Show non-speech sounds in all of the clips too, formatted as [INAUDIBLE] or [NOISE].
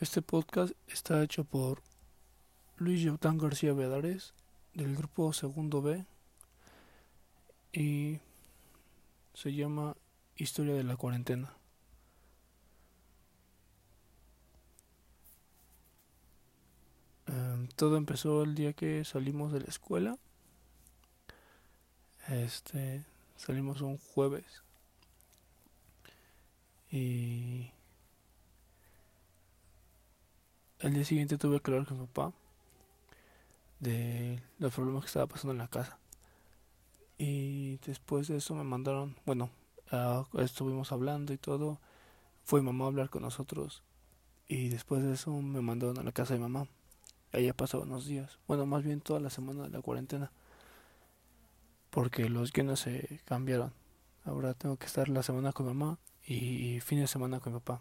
Este podcast está hecho por Luis Yaután García Vedares del grupo Segundo B y se llama Historia de la cuarentena. Em, todo empezó el día que salimos de la escuela. Este, salimos un jueves. Y el día siguiente tuve que hablar con mi papá de los problemas que estaba pasando en la casa. Y después de eso me mandaron, bueno, estuvimos hablando y todo. Fue mamá a hablar con nosotros. Y después de eso me mandaron a la casa de mamá. Ya pasado unos días. Bueno, más bien toda la semana de la cuarentena. Porque los guiones se cambiaron. Ahora tengo que estar la semana con mamá y fin de semana con mi papá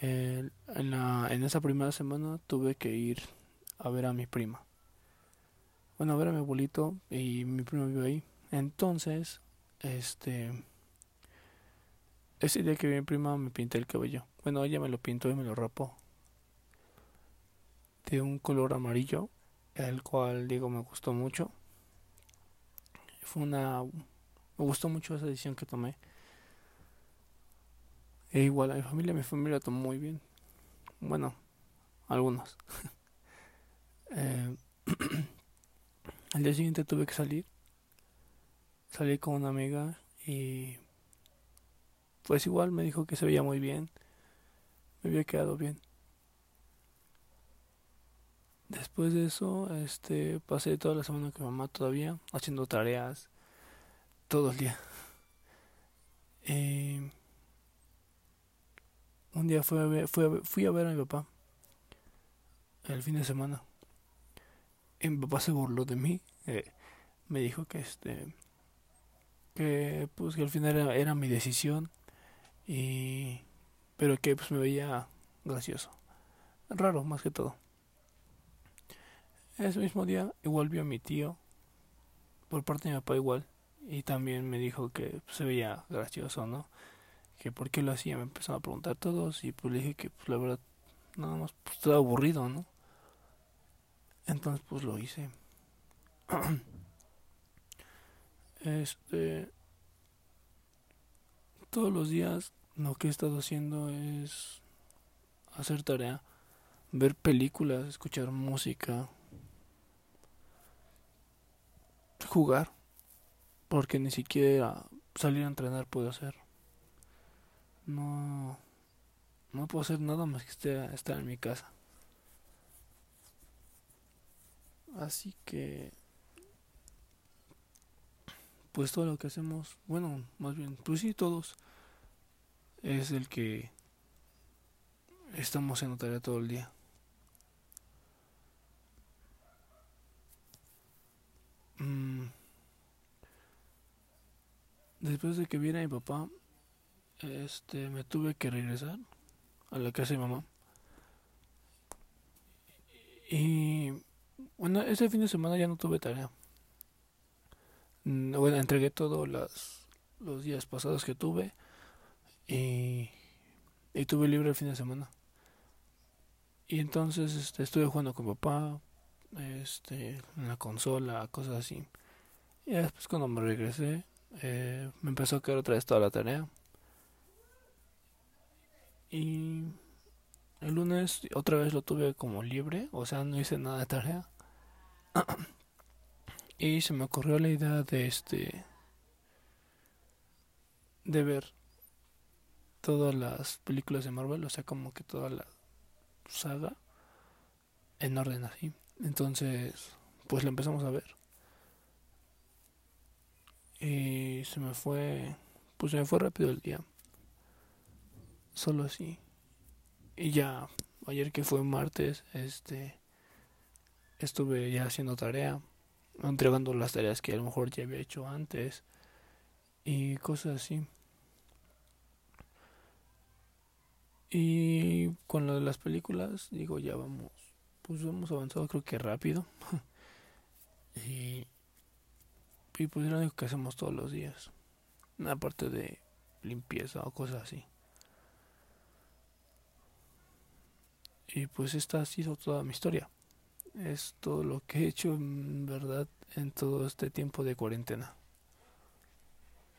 en, la, en esa primera semana tuve que ir a ver a mi prima. Bueno, a ver a mi abuelito y mi prima vive ahí. Entonces, este... Ese día que vi a mi prima me pinté el cabello. Bueno, ella me lo pintó y me lo rapó. De un color amarillo, el cual digo me gustó mucho. Fue una... Me gustó mucho esa decisión que tomé. E igual a mi familia, mi familia lo tomó muy bien. Bueno, algunos. [LAUGHS] eh, [CLEARS THROAT] al día siguiente tuve que salir. Salí con una amiga y pues igual me dijo que se veía muy bien. Me había quedado bien. Después de eso, este, pasé toda la semana con mi mamá todavía, haciendo tareas todo el día. Eh, un día fui a ver, a mi papá el fin de semana. Y mi papá se burló de mí. Eh, me dijo que este que pues que al final era, mi decisión y pero que pues me veía gracioso raro más que todo ese mismo día igual vi a mi tío por parte de mi papá igual y también me dijo que pues, se veía gracioso no que por qué lo hacía, me empezaron a preguntar todos y pues le dije que pues la verdad nada más pues estaba aburrido, ¿no? Entonces pues lo hice. [CLEARS THROAT] este todos los días lo que he estado haciendo es hacer tarea, ver películas, escuchar música, jugar, porque ni siquiera salir a entrenar puedo hacer no no puedo hacer nada más que estar, estar en mi casa así que pues todo lo que hacemos bueno más bien pues sí todos es el que estamos en tarea todo el día mm. después de que viera mi papá este, me tuve que regresar a la casa de mamá. Y bueno, ese fin de semana ya no tuve tarea. Mm, bueno, entregué todos los, los días pasados que tuve y, y tuve libre el fin de semana. Y entonces este, estuve jugando con papá, este, en la consola, cosas así. Y después cuando me regresé, eh, me empezó a quedar otra vez toda la tarea. Y el lunes otra vez lo tuve como libre, o sea, no hice nada de tarea. [CLEARS THROAT] y se me ocurrió la idea de este de ver todas las películas de Marvel, o sea, como que toda la saga en orden así. Entonces, pues lo empezamos a ver. Y se me fue, pues se me fue rápido el día solo así. Y ya, ayer que fue martes, este, estuve ya haciendo tarea, entregando las tareas que a lo mejor ya había hecho antes y cosas así. Y con lo de las películas, digo, ya vamos, pues hemos avanzado creo que rápido. [LAUGHS] y, y pues es lo único que hacemos todos los días. Aparte de limpieza o cosas así. Y pues esta ha sido toda mi historia. Es todo lo que he hecho en verdad en todo este tiempo de cuarentena.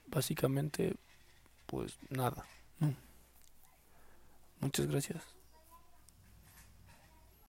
Básicamente, pues nada. Muchas gracias.